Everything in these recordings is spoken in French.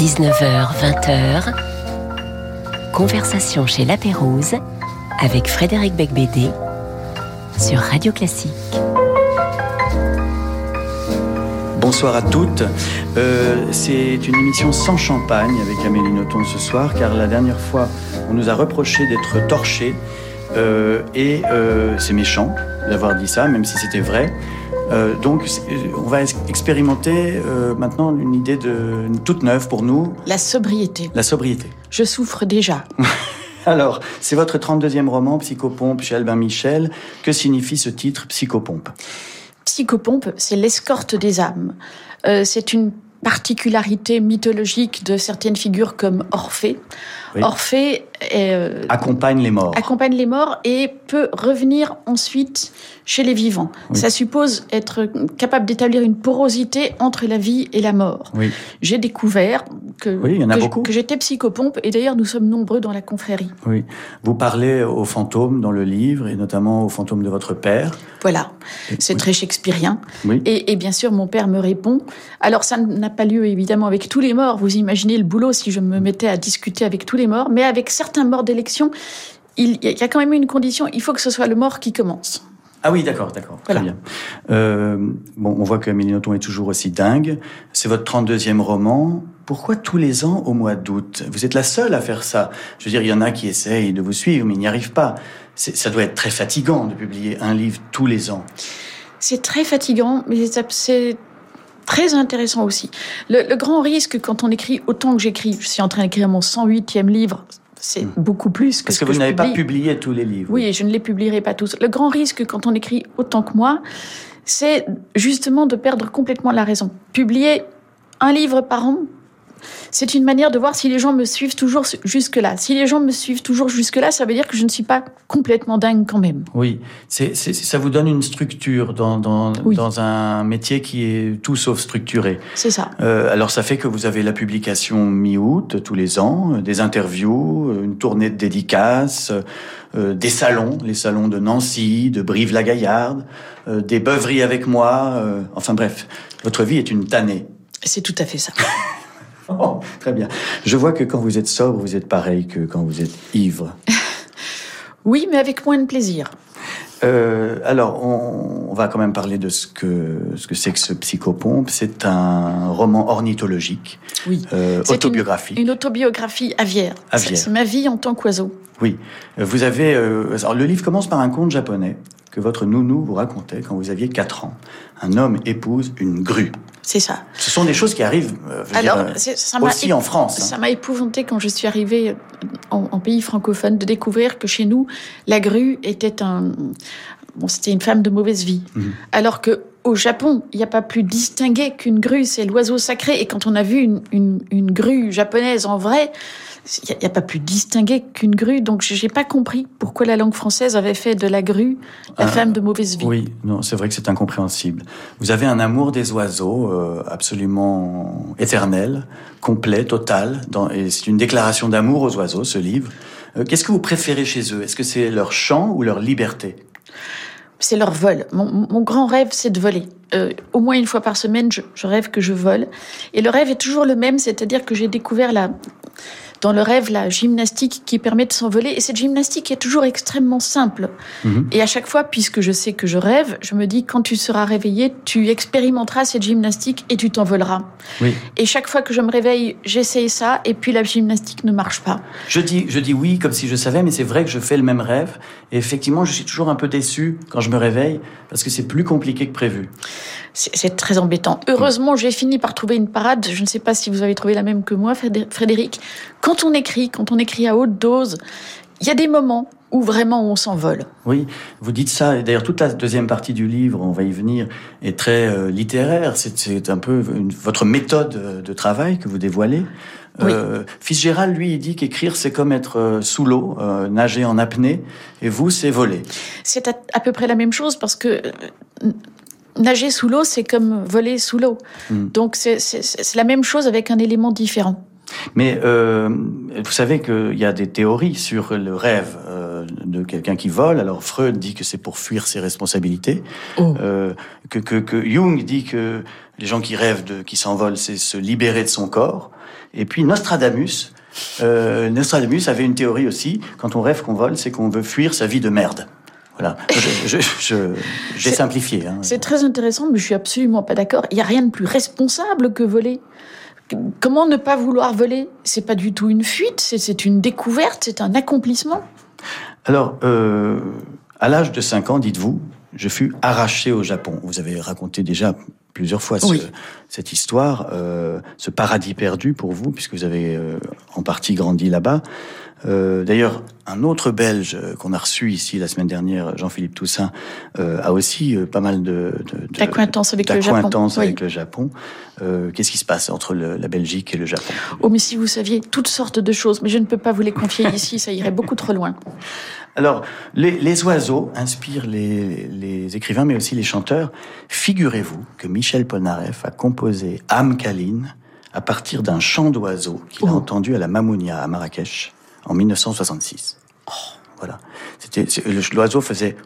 19h, 20h, conversation chez La Pérouse avec Frédéric Becbédé sur Radio Classique. Bonsoir à toutes. Euh, c'est une émission sans champagne avec Amélie Nothomb ce soir, car la dernière fois, on nous a reproché d'être torchés. Euh, et euh, c'est méchant d'avoir dit ça, même si c'était vrai. Euh, donc, on va expérimenter euh, maintenant une idée de toute neuve pour nous. La sobriété. La sobriété. Je souffre déjà. Alors, c'est votre 32e roman, Psychopompe, chez Albin Michel. Que signifie ce titre, Psychopompe? Psychopompe, c'est l'escorte des âmes. Euh, c'est une particularité mythologique de certaines figures comme Orphée. Orphée euh, accompagne les morts. Accompagne les morts et peut revenir ensuite chez les vivants. Ça suppose être capable d'établir une porosité entre la vie et la mort. J'ai découvert que, que, j'étais psychopompe et d'ailleurs nous sommes nombreux dans la confrérie. Oui. Vous parlez aux fantômes dans le livre et notamment aux fantômes de votre père. Voilà. C'est très shakespearien. Et, et bien sûr, mon père me répond. Alors ça n'a pas lieu évidemment avec tous les morts. Vous imaginez le boulot si je me mettais à discuter avec tous les morts, mais avec certains morts d'élection, il y a quand même une condition, il faut que ce soit le mort qui commence. Ah oui, d'accord, d'accord, très bien. Euh, bon, on voit que Amélie Nothomb est toujours aussi dingue. C'est votre 32e roman. Pourquoi tous les ans au mois d'août? Vous êtes la seule à faire ça. Je veux dire, il y en a qui essayent de vous suivre, mais ils n'y arrivent pas. Ça doit être très fatigant de publier un livre tous les ans. C'est très fatigant, mais c'est très intéressant aussi. Le, grand risque quand on écrit autant que j'écris, je suis en train d'écrire mon 108e livre, c'est hmm. beaucoup plus que Parce que, vous n'avez pas publié tous les livres. Oui, je ne les publierai pas tous. Le grand risque quand on écrit autant que moi, c'est justement de perdre complètement la raison. Publier un livre par an, c'est une manière de voir si les gens me suivent toujours jusque-là. Si les gens me suivent toujours jusque-là, ça veut dire que je ne suis pas complètement dingue quand même. Oui, c'est, ça vous donne une structure dans, dans, dans, un métier qui est tout sauf structuré. C'est ça. Euh, alors ça fait que vous avez la publication mi-août tous les ans, euh, des interviews, euh, une tournée de dédicaces, des salons, les salons de Nancy, de Brive-la-Gaillarde, des beuveries avec moi, enfin bref, votre vie est une tannée. C'est tout à fait ça. Oh, très bien. Je vois que quand vous êtes sobre, vous êtes pareil que quand vous êtes ivre. oui, mais avec moins de plaisir. Euh, alors, on, va quand même parler de ce que ce que c'est que ce psychopompe. C'est un roman ornithologique, oui. Euh, autobiographique. Une, autobiographie aviaire. aviaire. C'est ma vie en tant qu'oiseau. Oui. Vous avez. Euh, alors, le livre commence par un conte japonais que votre nounou vous racontait quand vous aviez 4 ans. Un homme épouse une grue. C'est ça. Ce sont des choses qui arrivent euh, Alors, euh, ça aussi en France. Hein. Ça m'a épouvanté quand je suis arrivée en, pays francophone de découvrir que chez nous, la grue était un, bon, c'était une femme de mauvaise vie. Mhm. Alors que au Japon, il n'y a pas plus distingué qu'une grue, c'est l'oiseau sacré. Et quand on a vu une, une, une grue japonaise en vrai, il n'y a, pas plus distingué qu'une grue. Donc, je n'ai pas compris pourquoi la langue française avait fait de la grue la ah, femme de mauvaise vie. Oui, non, c'est vrai que c'est incompréhensible. Vous avez un amour des oiseaux euh, absolument éternel, complet, total. Dans, et c'est une déclaration d'amour aux oiseaux, ce livre. Euh, qu'est-ce que vous préférez chez eux? Est-ce que c'est leur chant ou leur liberté? C'est leur vol. Mon, grand rêve, c'est de voler. Euh, au moins une fois par semaine, je, je, rêve que je vole. Et le rêve est toujours le même, c'est-à-dire que j'ai découvert la, dans le rêve la gymnastique qui permet de s'envoler. Et cette gymnastique est toujours extrêmement simple. Mhm. Et à chaque fois, puisque je sais que je rêve, je me dis quand tu seras réveillé, tu expérimenteras cette gymnastique et tu t'envoleras. Oui. Et chaque fois que je me réveille, j'essaye ça et puis la gymnastique ne marche pas. Je dis, je dis oui comme si je savais, mais c'est vrai que je fais le même rêve. Et effectivement, je suis toujours un peu déçu quand je me réveille parce que c'est plus compliqué que prévu. C'est très embêtant. Heureusement, j'ai fini par trouver une parade. Je ne sais pas si vous avez trouvé la même que moi, Frédéric. Quand on écrit, quand on écrit à haute dose, il y a des moments où vraiment on s'envole. Oui, vous dites ça. D'ailleurs, toute la deuxième partie du livre, on va y venir, est très euh, littéraire. C'est un peu votre méthode de travail que vous dévoilez. Oui. Euh, Fitzgerald, lui, il dit qu'écrire, c'est comme être euh, sous l'eau, euh, nager en apnée, et vous, c'est voler. C'est à, à, peu près la même chose, parce que nager sous l'eau, c'est comme voler sous l'eau. Hmm. Donc c'est la même chose avec un élément différent. Mais euh, vous savez qu'il y a des théories sur le rêve euh, de quelqu'un qui vole. Alors Freud dit que c'est pour fuir ses responsabilités, oh. euh, que, que, que, Jung dit que les gens qui rêvent de, qui s'envolent, c'est se libérer de son corps. Et puis Nostradamus, Nostradamus avait une théorie aussi. Quand on rêve qu'on vole, c'est qu'on veut fuir sa vie de merde. Voilà. J'ai simplifié. Hein. C'est très intéressant, mais je suis absolument pas d'accord. Il n'y a rien de plus responsable que voler. Comment ne pas vouloir voler? C'est pas du tout une fuite, c'est une découverte, c'est un accomplissement? Alors, euh, à l'âge de 5 ans, dites-vous, je fus arraché au Japon. Vous avez raconté déjà plusieurs fois ce, Oui. cette histoire, euh, ce paradis perdu pour vous, puisque vous avez euh, en partie grandi là-bas. Euh, D'ailleurs, un autre Belge euh, qu'on a reçu ici la semaine dernière, Jean-Philippe Toussaint, euh, a aussi pas mal de, D'acquaintance avec Oui. avec le Japon. Euh, Qu'est-ce qui se passe entre le- la Belgique et le Japon? Oh, mais si vous saviez toutes sortes de choses, mais je ne peux pas vous les confier ici, ça irait beaucoup trop loin. Alors, les, les oiseaux inspirent les, les écrivains, mais aussi les chanteurs. Figurez-vous que Michel Polnareff a composé Âme câline à partir d'un chant d'oiseau qu'il a Oh. entendu à la Mamounia, à Marrakech, en 1966. Voilà. C'était, l'oiseau faisait...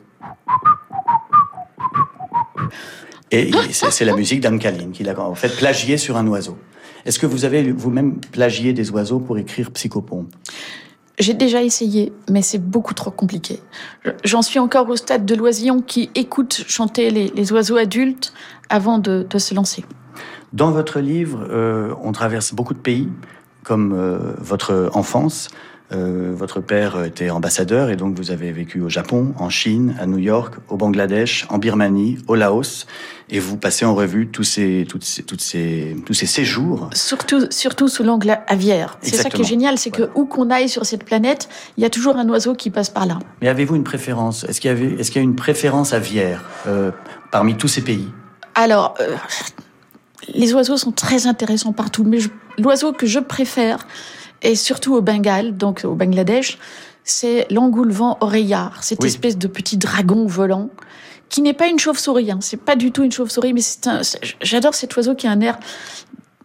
Et c'est, la musique câline qu'il a en fait plagié sur un oiseau. Est-ce que vous avez vous-même plagié des oiseaux pour écrire Psychopompe? J'ai déjà essayé, mais c'est beaucoup trop compliqué. Je- J'en suis encore au stade de l'oisillon qui écoute chanter les, les oiseaux adultes avant de, de se lancer. Dans votre livre, euh, on traverse beaucoup de pays, comme euh, votre enfance. Euh, votre père était ambassadeur et donc vous avez vécu au Japon, en Chine, à New York, au Bangladesh, en Birmanie, au Laos, et vous passez en revue tous ces, toutes ces, toutes ces, tous ces séjours. Surtout, surtout sous l'angle aviaire. C'est ça qui est génial, c'est que où qu'on aille sur cette planète, il y a toujours un oiseau qui passe par là. Mais avez-vous une préférence? Est-ce qu'il y, avait, est-ce qu'il y a une préférence aviaire euh, parmi tous ces pays? Alors, euh, les oiseaux sont très intéressants partout, mais l'oiseau que je préfère, et surtout au Bengale, donc au Bangladesh, c'est l'engoulevent oreillard, cette Oui. espèce de petit dragon volant qui n'est pas une chauve-souris. Hein. C'est pas du tout une chauve-souris, mais c'est un. J'adore cet oiseau qui a un air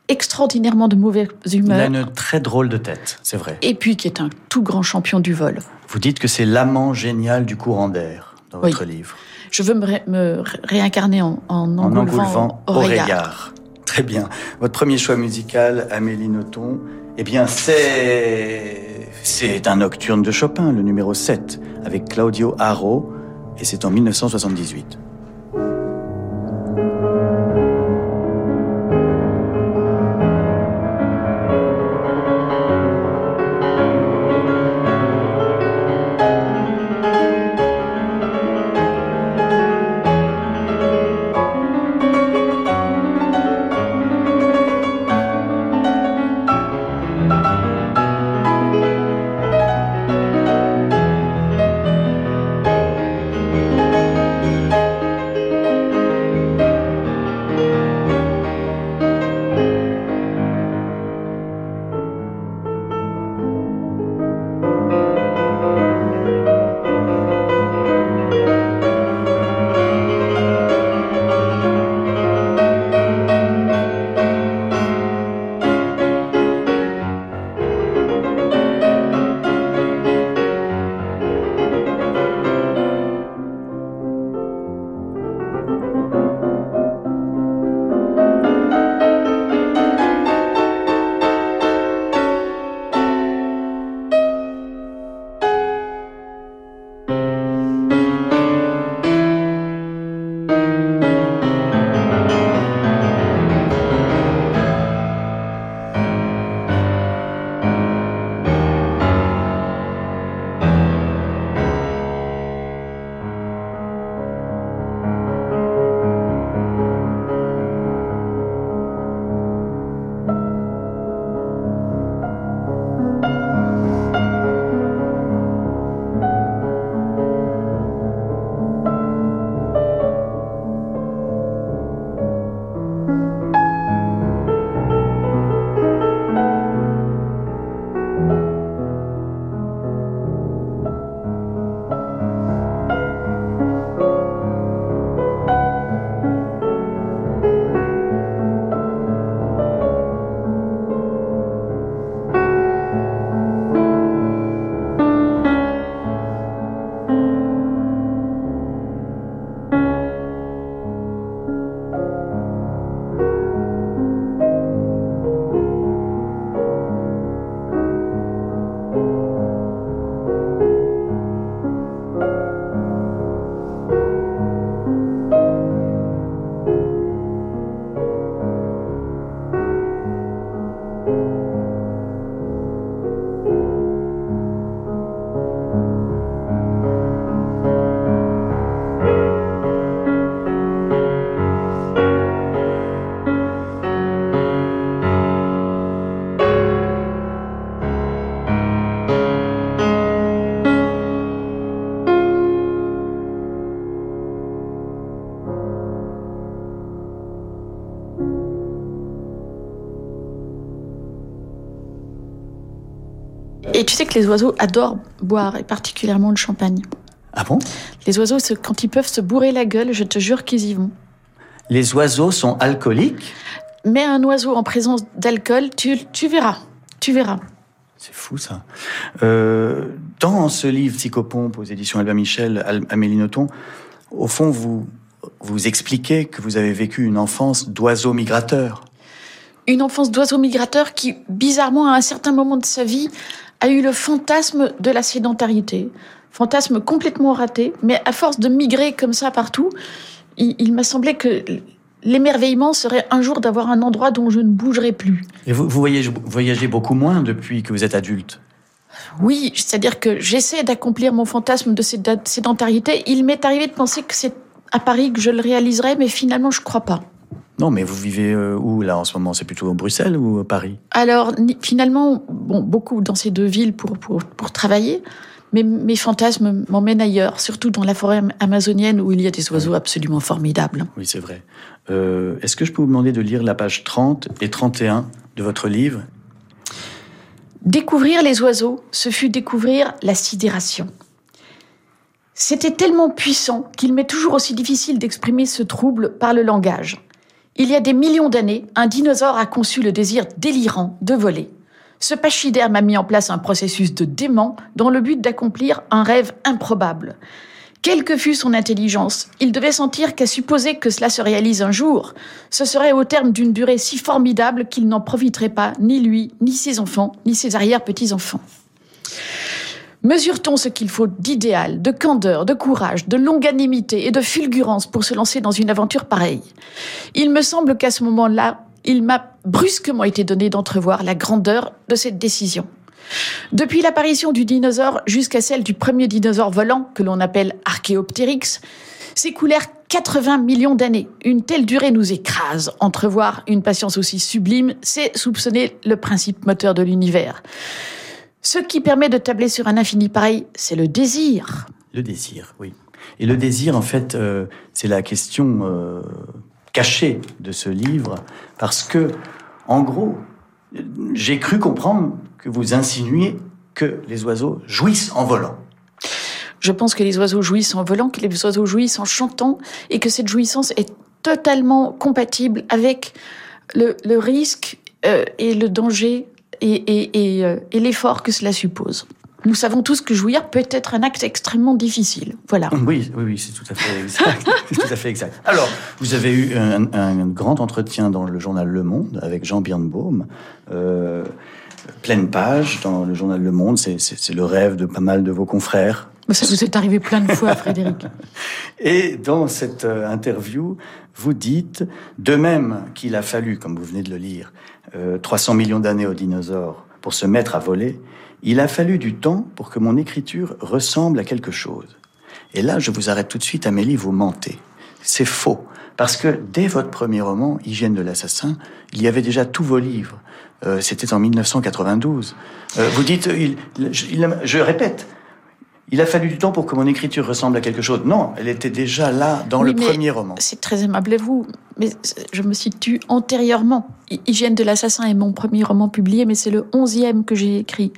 extraordinairement de mauvaise Il a humeur. une très drôle de tête, c'est vrai. Et puis qui est un tout grand champion du vol. Vous dites que c'est l'amant génial du courant d'air dans Oui. votre livre. Je veux me, ré- me ré- réincarner en, en engoulevant oreillard. Très bien. Votre premier choix musical, Amélie Nothomb, eh bien, c'est. C'est un nocturne de Chopin, le numéro 7, avec Claudio Haro, et c'est en 1978. Sais que les oiseaux adorent boire, et particulièrement le champagne. Ah bon? Les oiseaux, quand ils peuvent se bourrer la gueule, je te jure qu'ils y vont. Les oiseaux sont alcooliques? Mais un oiseau en présence d'alcool, tu, tu verras. Tu verras. C'est fou ça. Euh, dans ce livre Psychopompe aux éditions Albin Michel, Amélie Nothomb, au fond, vous, vous expliquez que vous avez vécu une enfance d'oiseau migrateur. Une enfance d'oiseau migrateur qui, bizarrement, à un certain moment de sa vie, a eu le fantasme de la sédentarité. Fantasme complètement raté, mais à force de migrer comme ça partout, il, m'a semblé que l'émerveillement serait un jour d'avoir un endroit dont je ne bougerai plus. Et vous, vous voyagez, voyagez beaucoup moins depuis que vous êtes adulte? Oui, c'est-à-dire que j'essaie d'accomplir mon fantasme de sédentarité. Il m'est arrivé de penser que c'est à Paris que je le réaliserai, mais finalement, je ne crois pas. Non, mais vous vivez euh, où là en ce moment? C'est plutôt Bruxelles ou Paris? Alors finalement, bon, beaucoup dans ces deux villes pour, pour, pour travailler, mais mes fantasmes m'emmènent ailleurs, surtout dans la forêt amazonienne où il y a des oiseaux absolument formidables. Oui, c'est vrai. Euh, est-ce que je peux vous demander de lire la page 30 et 31 de votre livre? Découvrir les oiseaux, ce fut découvrir la sidération. C'était tellement puissant qu'il m'est toujours aussi difficile d'exprimer ce trouble par le langage. Il y a des millions d'années, un dinosaure a conçu le désir délirant de voler. Ce pachyderme a mis en place un processus de dément dans le but d'accomplir un rêve improbable. Quelle que fût son intelligence, il devait sentir qu'à supposer que cela se réalise un jour, ce serait au terme d'une durée si formidable qu'il n'en profiterait pas ni lui, ni ses enfants, ni ses arrière-petits-enfants. Mesure-t-on ce qu'il faut d'idéal, de candeur, de courage, de longanimité et de fulgurance pour se lancer dans une aventure pareille? Il me semble qu'à ce moment-là, il m'a brusquement été donné d'entrevoir la grandeur de cette décision. Depuis l'apparition du dinosaure jusqu'à celle du premier dinosaure volant, que l'on appelle Archéoptérix, s'écoulèrent 80 millions d'années. Une telle durée nous écrase. Entrevoir une patience aussi sublime, c'est soupçonner le principe moteur de l'univers. Ce qui permet de tabler sur un infini pareil, c'est le désir. Le désir, oui. Et le désir, en fait, euh, c'est la question euh, cachée de ce livre, parce que, en gros, j'ai cru comprendre que vous insinuez que les oiseaux jouissent en volant. Je pense que les oiseaux jouissent en volant, que les oiseaux jouissent en chantant, et que cette jouissance est totalement compatible avec le, risque euh, et le danger euh, et, l'effort que cela suppose. Nous savons tous que jouir peut être un acte extrêmement difficile. Voilà. Oui, oui, oui c'est tout à fait exact. tout à fait exact. Alors, vous avez eu un, grand entretien dans le journal Le Monde avec Jean Birnbaum. Euh, pleine page dans le journal Le Monde. C'est le rêve de pas mal de vos confrères. ça vous est arrivé plein de fois, Frédéric. Et dans cette euh, interview, vous dites, de même qu'il a fallu, comme vous venez de le lire, 300 euh, millions d'années aux dinosaures pour se mettre à voler, il a fallu du temps pour que mon écriture ressemble à quelque chose. Et là, je vous arrête tout de suite, Amélie, vous mentez. C'est faux. Parce que dès votre premier roman, Hygiène de l'assassin, il y avait déjà tous vos livres. Euh, c'était en 1992. Euh, vous dites, je répète, il a fallu du temps pour que mon écriture ressemble à quelque chose. Non, elle était déjà là dans le premier roman. C'est très aimable à vous, mais je me situe antérieurement. Hygiène de l'assassin est mon premier roman publié, mais c'est le onzième que j'ai écrit.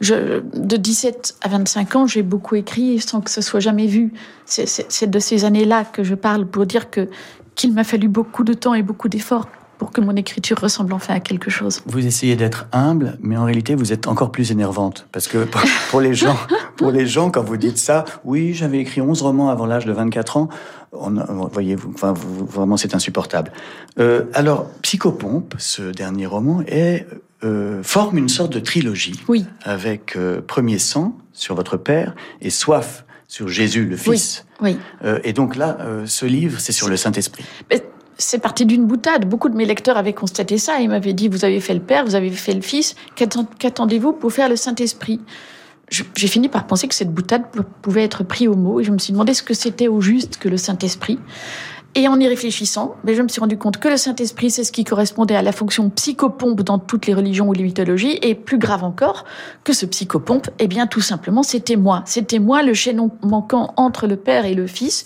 Je, de 17 à 25 ans, j'ai beaucoup écrit sans que ce soit jamais vu. C'est de ces années-là que je parle pour dire que qu'il m'a fallu beaucoup de temps et beaucoup d'efforts pour que mon écriture ressemble enfin à quelque chose. Vous essayez d'être humble, mais en réalité, vous êtes encore plus énervante. Parce que pour les gens, pour les gens quand vous dites ça, oui, j'avais écrit 11 romans avant l'âge de 24 ans, on, voyez, vous, enfin, vraiment, c'est insupportable. Euh, alors, Psychopompe, ce dernier roman, est, euh, forme une sorte de trilogie. Oui. Avec euh, Premier sang sur votre père et Soif sur Jésus, le Fils. Oui. oui. et donc là, ce livre, c'est sur le Saint-Esprit c'est parti d'une boutade. Beaucoup de mes lecteurs avaient constaté ça. Ils m'avaient dit, vous avez fait le Père, vous avez fait le Fils, qu'attendez-vous pour faire le Saint-Esprit? J'ai fini par penser que cette boutade pouvait être prise au mot et je me suis demandé ce que c'était au juste que le Saint-Esprit. Et en y réfléchissant, ben, je me suis rendu compte que le Saint-Esprit, c'est ce qui correspondait à la fonction psychopompe dans toutes les religions ou les mythologies, et plus grave encore, que ce psychopompe, eh bien, tout simplement, c'était moi. C'était moi le chaînon manquant entre le Père et le Fils,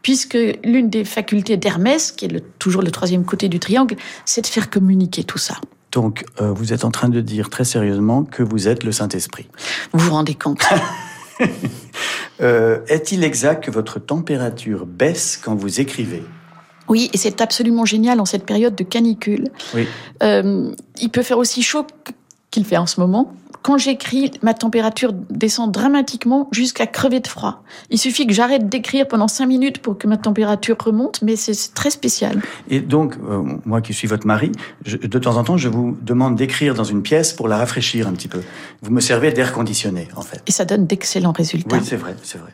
puisque l'une des facultés d'Hermès, qui est toujours le troisième côté du triangle, c'est de faire communiquer tout ça. Donc, euh, vous êtes en train de dire très sérieusement que vous êtes le Saint-Esprit. Vous vous rendez compte? euh, Est-il exact que votre température baisse quand vous écrivez? Oui, et c'est absolument génial en cette période de canicule. Oui. Euh, il peut faire aussi chaud qu'il fait en ce moment quand j'écris, ma température descend dramatiquement jusqu'à crever de froid. Il suffit que j'arrête d'écrire pendant cinq minutes pour que ma température remonte, mais c'est très spécial. Et donc, euh, moi qui suis votre mari, de temps en temps, je vous demande d'écrire dans une pièce pour la rafraîchir un petit peu. Vous me servez d'air conditionné, en fait. Et ça donne d'excellents résultats. Oui, c'est vrai, c'est vrai.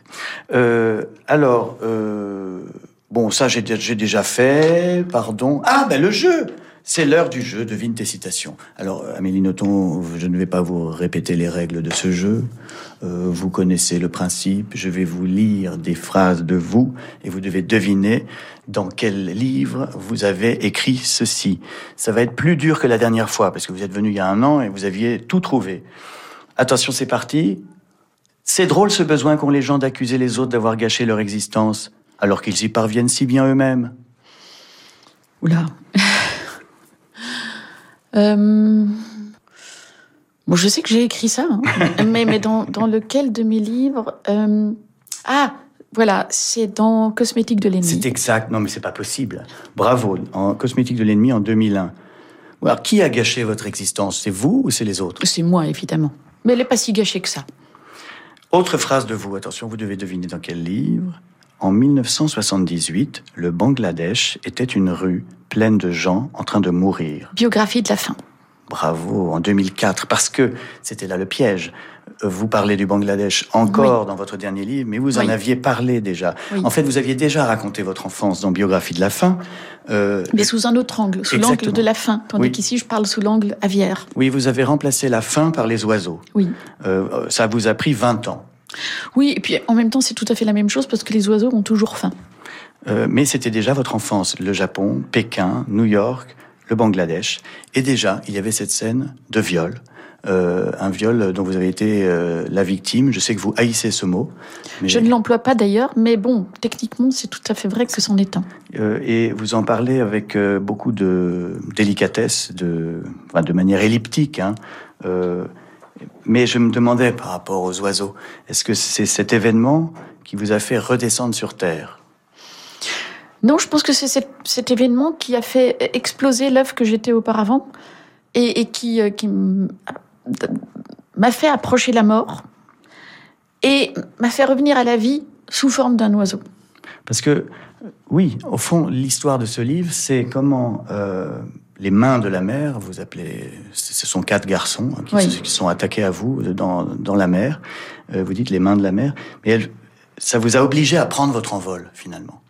Euh, alors, euh, bon, ça j'ai déjà fait, pardon. Ah, ben le jeu c'est l'heure du jeu, devine tes citations. Alors, euh, Amélie Nothomb, je ne vais pas vous répéter les règles de ce jeu. Euh, vous connaissez le principe. Je vais vous lire des phrases de vous et vous devez deviner dans quel livre vous avez écrit ceci. Ça va être plus dur que la dernière fois parce que vous êtes venu il y a un an et vous aviez tout trouvé. Attention, c'est parti. C'est drôle ce besoin qu'ont les gens d'accuser les autres d'avoir gâché leur existence alors qu'ils y parviennent si bien eux-mêmes. Oula. Euh... Bon, je sais que j'ai écrit ça, hein. mais, mais dans, dans, lequel de mes livres euh... Ah, voilà, c'est dans Cosmétique de l'ennemi. C'est exact. Non, mais c'est pas possible. Bravo. En Cosmétique de l'ennemi en 2001. Alors, qui a gâché votre existence? C'est vous ou c'est les autres? C'est moi, évidemment. Mais elle n'est pas si gâchée que ça. Autre phrase de vous. Attention, vous devez deviner dans quel livre. En 1978, le Bangladesh était une rue pleine de gens en train de mourir. Biographie de la faim. Bravo, en 2004, parce que c'était là le piège. Vous parlez du Bangladesh encore dans votre dernier livre, mais vous en aviez parlé déjà. En fait, vous aviez déjà raconté votre enfance dans Biographie de la faim. Euh, mais sous un autre angle, sous l'angle de la faim, tandis qu'ici je parle sous l'angle aviaire. Oui, vous avez remplacé la faim par les oiseaux. Oui. Euh, ça vous a pris 20 ans. Oui, et puis en même temps, c'est tout à fait la même chose parce que les oiseaux ont toujours faim. Euh, mais c'était déjà votre enfance, le Japon, Pékin, New York, le Bangladesh. Et déjà, il y avait cette scène de viol. Euh, un viol dont vous avez été euh, la victime. Je sais que vous haïssez ce mot. Je ne l'emploie pas d'ailleurs, mais bon, techniquement, c'est tout à fait vrai que c'en est un. et vous en parlez avec beaucoup de délicatesse, de, de manière elliptique. Hein. Mais je me demandais par rapport aux oiseaux, est-ce que c'est cet événement qui vous a fait redescendre sur Terre? Non, je pense que c'est cet, événement qui a fait exploser l'œuvre que j'étais auparavant et, qui, euh, qui m'a fait approcher la mort et m'a fait revenir à la vie sous forme d'un oiseau. Parce que, oui, au fond, l'histoire de ce livre, c'est comment euh, les mains de la mer, vous appelez, ce sont quatre garçons hein, qui, sont attaqués à vous dans, dans la mer. Euh, vous dites les mains de la mer, mais ça vous a obligé à prendre votre envol finalement.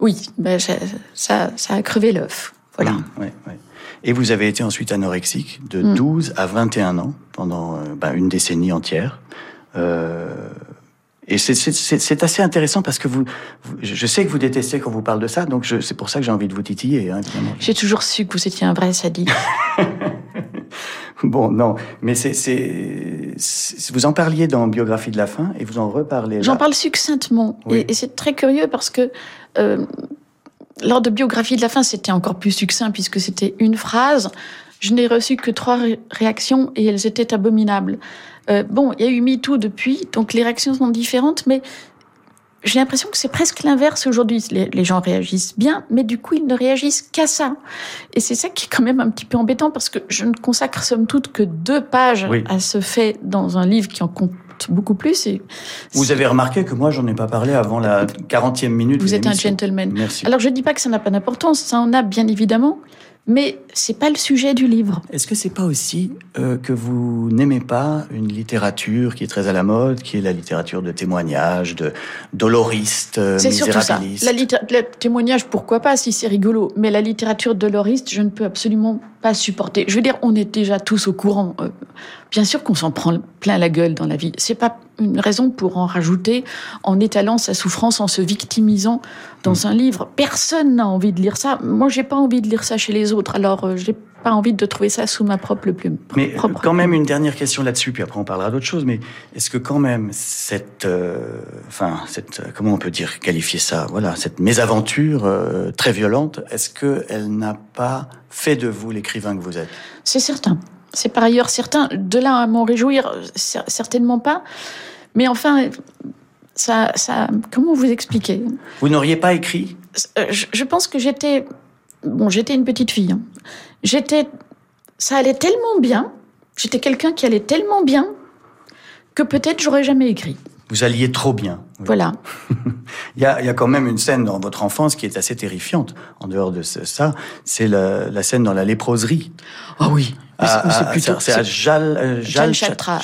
Oui, ben ça, ça a crevé l'œuf. Voilà. Mmh, Et vous avez été ensuite anorexique de 12 mmh. à 21 ans pendant euh, ben, une décennie entière. Euh, et c'est assez intéressant parce que vous, je sais que vous détestez quand vous parle de ça, donc c'est pour ça que j'ai envie de vous titiller. Hein, j'ai toujours su que vous étiez un vrai sadique. bon, non, mais c'est, vous en parliez dans Biographie de la fin et vous en reparlez. J'en parle succinctement et, c'est très curieux parce que euh, lors de Biographie de la fin, c'était encore plus succinct puisque c'était une phrase. Je n'ai reçu que trois réactions et elles étaient abominables. Euh, bon, il y a eu MeToo depuis, donc les réactions sont différentes, mais j'ai l'impression que c'est presque l'inverse aujourd'hui. Les, gens réagissent bien, mais du coup, ils ne réagissent qu'à ça. Et c'est ça qui est quand même un petit peu embêtant parce que je ne consacre somme toute que deux pages à ce fait dans un livre qui en compte beaucoup plus. Et Vous avez remarqué que moi, j'en ai pas parlé avant la 40e minute. Vous êtes un gentleman. Merci. Alors, je dis pas que ça n'a pas d'importance, ça en a bien évidemment mais c'est pas le sujet du livre. Est-ce que c'est pas aussi euh, que vous n'aimez pas une littérature qui est très à la mode, qui est la littérature de témoignage, de doloriste, euh, C'est surtout ça. La le témoignage, pourquoi pas, si c'est rigolo. Mais la littérature doloriste, je ne peux absolument pas. Je veux dire, on est déjà tous au courant. Euh, bien sûr qu'on s'en prend plein la gueule dans la vie. C'est pas une raison pour en rajouter en étalant sa souffrance, en se victimisant dans mm. un livre. Personne n'a envie de lire ça. Moi, j'ai pas envie de lire ça chez les autres. Alors, euh, j'ai pas envie de trouver ça sous ma propre plume. Mais euh, quand même une dernière question là-dessus, puis après on parlera d'autre chose. Mais est-ce que quand même cette, euh, enfin cette, comment on peut dire qualifier ça Voilà, cette mésaventure euh, très violente, est-ce que elle n'a pas fait de vous l'écrivain que vous êtes? C'est certain. C'est par ailleurs certain. De là à m'en réjouir, certainement pas. Mais enfin, ça, ça, comment vous expliquer? Vous n'auriez pas écrit? Je, pense que j'étais, bon, j'étais une petite fille. Hein. J'étais, ça allait tellement bien. J'étais quelqu'un qui allait tellement bien que peut-être j'aurais jamais écrit. Vous alliez trop bien. Voilà. il, y a, il y a quand même une scène dans votre enfance qui est assez terrifiante. En dehors de ça, c'est la, la scène dans la léproserie. Ah oui. Ah, c'est ah, plutôt c'est à Jal, euh, Jal, Chatra.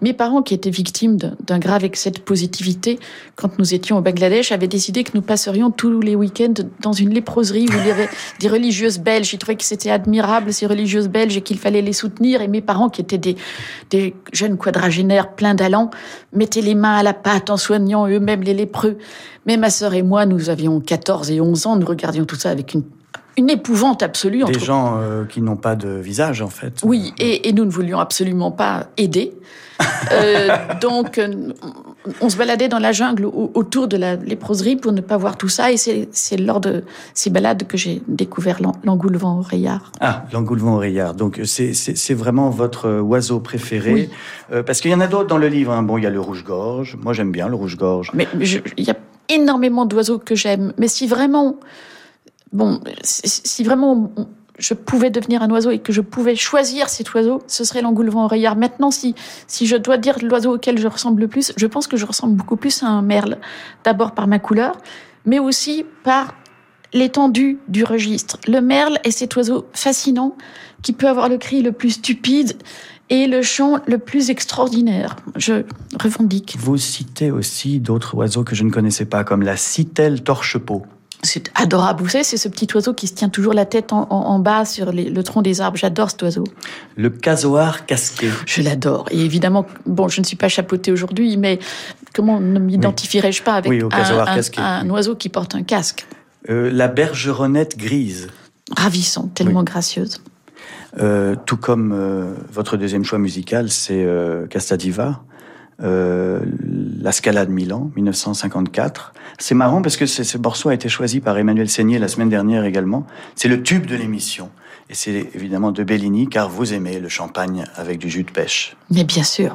Mes parents qui étaient victimes d'un grave excès de positivité quand nous étions au Bangladesh avaient décidé que nous passerions tous les week-ends dans une léproserie où il y avait des religieuses belges. Ils trouvaient que c'était admirable ces religieuses belges et qu'il fallait les soutenir. Et mes parents qui étaient des, des jeunes quadragénaires pleins d'allant mettaient les mains à la pâte en soignant eux-mêmes les lépreux. Mais ma sœur et moi, nous avions 14 et 11 ans, nous regardions tout ça avec une une épouvante absolue. Des gens euh, qui n'ont pas de visage, en fait. Oui, et, nous ne voulions absolument pas aider. Euh, donc, euh, on se baladait dans la jungle autour de la léproserie pour ne pas voir tout ça. Et c'est lors de ces balades que j'ai découvert l'engoulevent oreillard. Ah, l'engoulevent oreillard. Donc, c'est vraiment votre oiseau préféré. Oui. parce qu'il y en a d'autres dans le livre. Hein. Bon, il y a le rouge-gorge. Moi, j'aime bien le rouge-gorge. Mais il y a énormément d'oiseaux que j'aime. Mais si vraiment bon, si vraiment je pouvais devenir un oiseau et que je pouvais choisir cet oiseau, ce serait l'engoulevent oreillard. Maintenant, si, si je dois dire l'oiseau auquel je ressemble le plus, je pense que je ressemble beaucoup plus à un merle. D'abord par ma couleur, mais aussi par l'étendue du registre. Le merle est cet oiseau fascinant qui peut avoir le cri le plus stupide et le chant le plus extraordinaire. Je revendique. Vous citez aussi d'autres oiseaux que je ne connaissais pas, comme la citelle torche-peau. C'est adorable. Vous savez, c'est ce petit oiseau qui se tient toujours la tête en, bas sur le tronc des arbres. J'adore cet oiseau. Le casoar casqué. Je l'adore. Et évidemment, bon, je ne suis pas chapeautée aujourd'hui, mais comment ne m'identifierais-je pas avec un, oiseau qui porte un casque? Euh, La bergeronnette grise. Ravissante, tellement gracieuse. Euh, tout comme euh, votre deuxième choix musical, c'est Castadiva euh, La Scala de Milan, 1954. C'est marrant parce que ce morceau a été choisi par Emmanuel Seigné la semaine dernière également. C'est le tube de l'émission. Et c'est évidemment de Bellini, car vous aimez le champagne avec du jus de pêche. Mais bien sûr.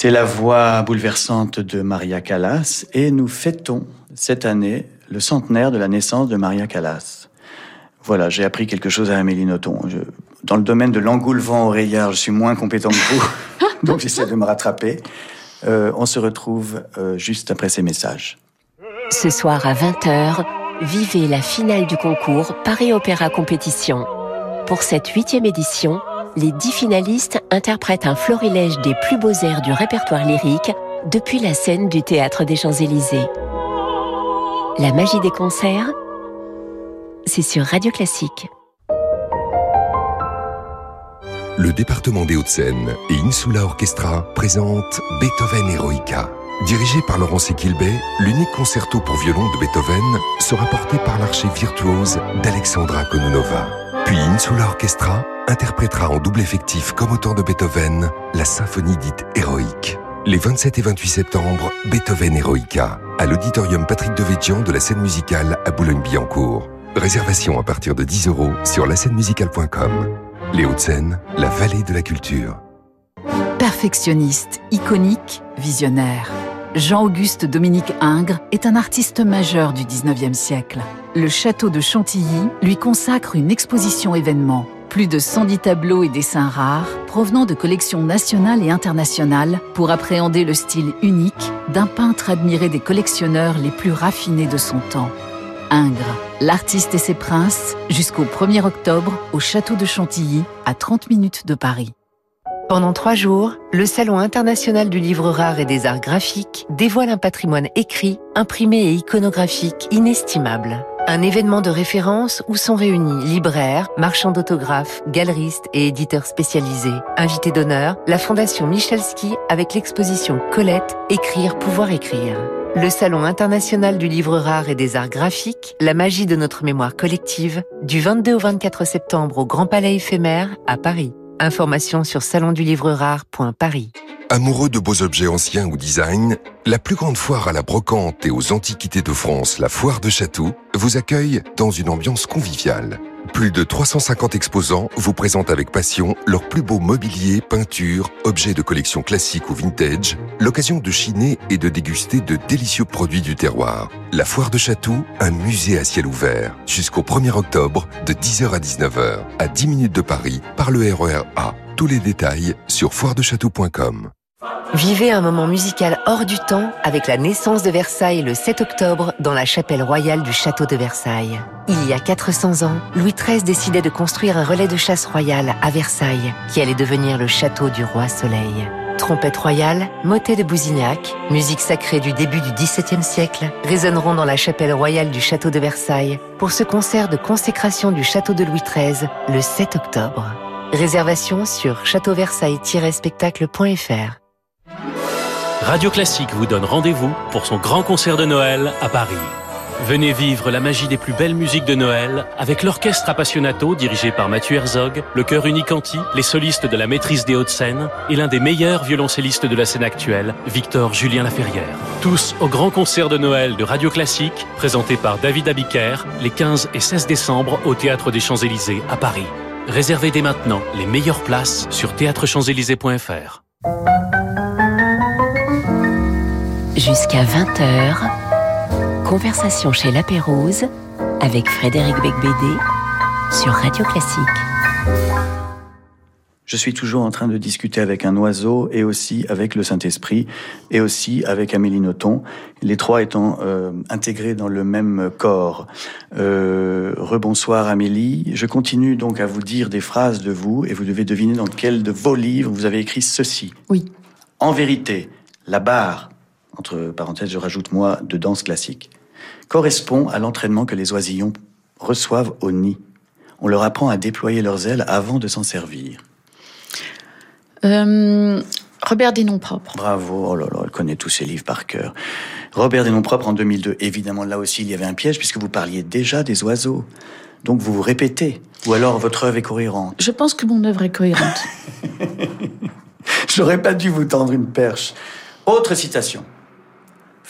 C'est la voix bouleversante de Maria Callas et nous fêtons cette année le centenaire de la naissance de Maria Callas. Voilà, j'ai appris quelque chose à Amélie Nothomb. dans le domaine de l'engoulevent oreillard, je suis moins compétent que vous, donc j'essaie de me rattraper. Euh, on se retrouve euh, juste après ces messages. Ce soir à 20h, vivez la finale du concours Paris Opéra Compétition. Pour cette huitième édition, les dix finalistes interprètent un florilège des plus beaux airs du répertoire lyrique depuis la scène du théâtre des Champs-Élysées. La magie des concerts, c'est sur Radio Classique. Le département des Hauts-de-Seine et Insula Orchestra présentent Beethoven Eroica. Dirigé par Laurence Equilbet, l'unique concerto pour violon de Beethoven sera porté par l'archer virtuose d'Alexandra Kononova. Puis Insula Orchestra interprétera en double effectif comme autant de Beethoven la symphonie dite héroïque. Les 27 et 28 septembre, Beethoven Eroica, à l'auditorium Patrick Devedjian de la scène musicale à Boulogne-Billancourt. Réservation à partir de 10 euros sur la musicale.com. Les Hauts-de-Seine, la vallée de la culture. Perfectionniste, iconique, visionnaire. Jean-Auguste Dominique Ingres est un artiste majeur du 19e siècle. Le château de Chantilly lui consacre une exposition événement. Plus de 110 tableaux et dessins rares provenant de collections nationales et internationales pour appréhender le style unique d'un peintre admiré des collectionneurs les plus raffinés de son temps. Ingres, l'artiste et ses princes, jusqu'au 1er octobre au château de Chantilly, à 30 minutes de Paris. Pendant trois jours, le Salon international du livre rare et des arts graphiques dévoile un patrimoine écrit, imprimé et iconographique inestimable. Un événement de référence où sont réunis libraires, marchands d'autographes, galeristes et éditeurs spécialisés. Invité d'honneur, la Fondation Michelski avec l'exposition Colette, Écrire, pouvoir écrire. Le Salon international du livre rare et des arts graphiques, la magie de notre mémoire collective, du 22 au 24 septembre au Grand Palais éphémère à Paris. Information sur salondulivrerare.paris. Amoureux de beaux objets anciens ou design, la plus grande foire à la brocante et aux antiquités de France, la Foire de Château, vous accueille dans une ambiance conviviale. Plus de 350 exposants vous présentent avec passion leurs plus beaux mobiliers, peintures, objets de collection classique ou vintage, l'occasion de chiner et de déguster de délicieux produits du terroir. La Foire de Château, un musée à ciel ouvert, jusqu'au 1er octobre de 10h à 19h, à 10 minutes de Paris, par le RER A. Tous les détails sur foiredechâteau.com. Vivez un moment musical hors du temps avec la naissance de Versailles le 7 octobre dans la chapelle royale du château de Versailles. Il y a 400 ans, Louis XIII décidait de construire un relais de chasse royale à Versailles qui allait devenir le château du roi Soleil. Trompette royale, motet de Bousignac, musique sacrée du début du XVIIe siècle, résonneront dans la chapelle royale du château de Versailles pour ce concert de consécration du château de Louis XIII le 7 octobre. Réservation sur châteauversailles-spectacle.fr. Radio Classique vous donne rendez-vous pour son grand concert de Noël à Paris. Venez vivre la magie des plus belles musiques de Noël avec l'orchestre Appassionato dirigé par Mathieu Herzog, le chœur Unicanti, les solistes de la maîtrise des Hauts-de-Seine et l'un des meilleurs violoncellistes de la scène actuelle, Victor Julien Laferrière. Tous au grand concert de Noël de Radio Classique, présenté par David Abiker les 15 et 16 décembre au Théâtre des Champs-Élysées à Paris. Réservez dès maintenant les meilleures places sur théâtrechamps-élysées.fr. Jusqu'à 20h, conversation chez La Pérouse avec Frédéric Becbédé sur Radio Classique. Je suis toujours en train de discuter avec un oiseau et aussi avec le Saint-Esprit et aussi avec Amélie Nothomb, les trois étant euh, intégrés dans le même corps. Euh, rebonsoir Amélie, je continue donc à vous dire des phrases de vous et vous devez deviner dans quel de vos livres vous avez écrit ceci. Oui. En vérité, la barre entre parenthèses, je rajoute moi, de danse classique, correspond à l'entraînement que les oisillons reçoivent au nid. On leur apprend à déployer leurs ailes avant de s'en servir. Euh, Robert des noms propres. Bravo, oh là là, elle connaît tous ses livres par cœur. Robert des noms propres en 2002. Évidemment, là aussi, il y avait un piège puisque vous parliez déjà des oiseaux. Donc vous vous répétez. Ou alors votre œuvre est cohérente. Je pense que mon œuvre est cohérente. J'aurais pas dû vous tendre une perche. Autre citation.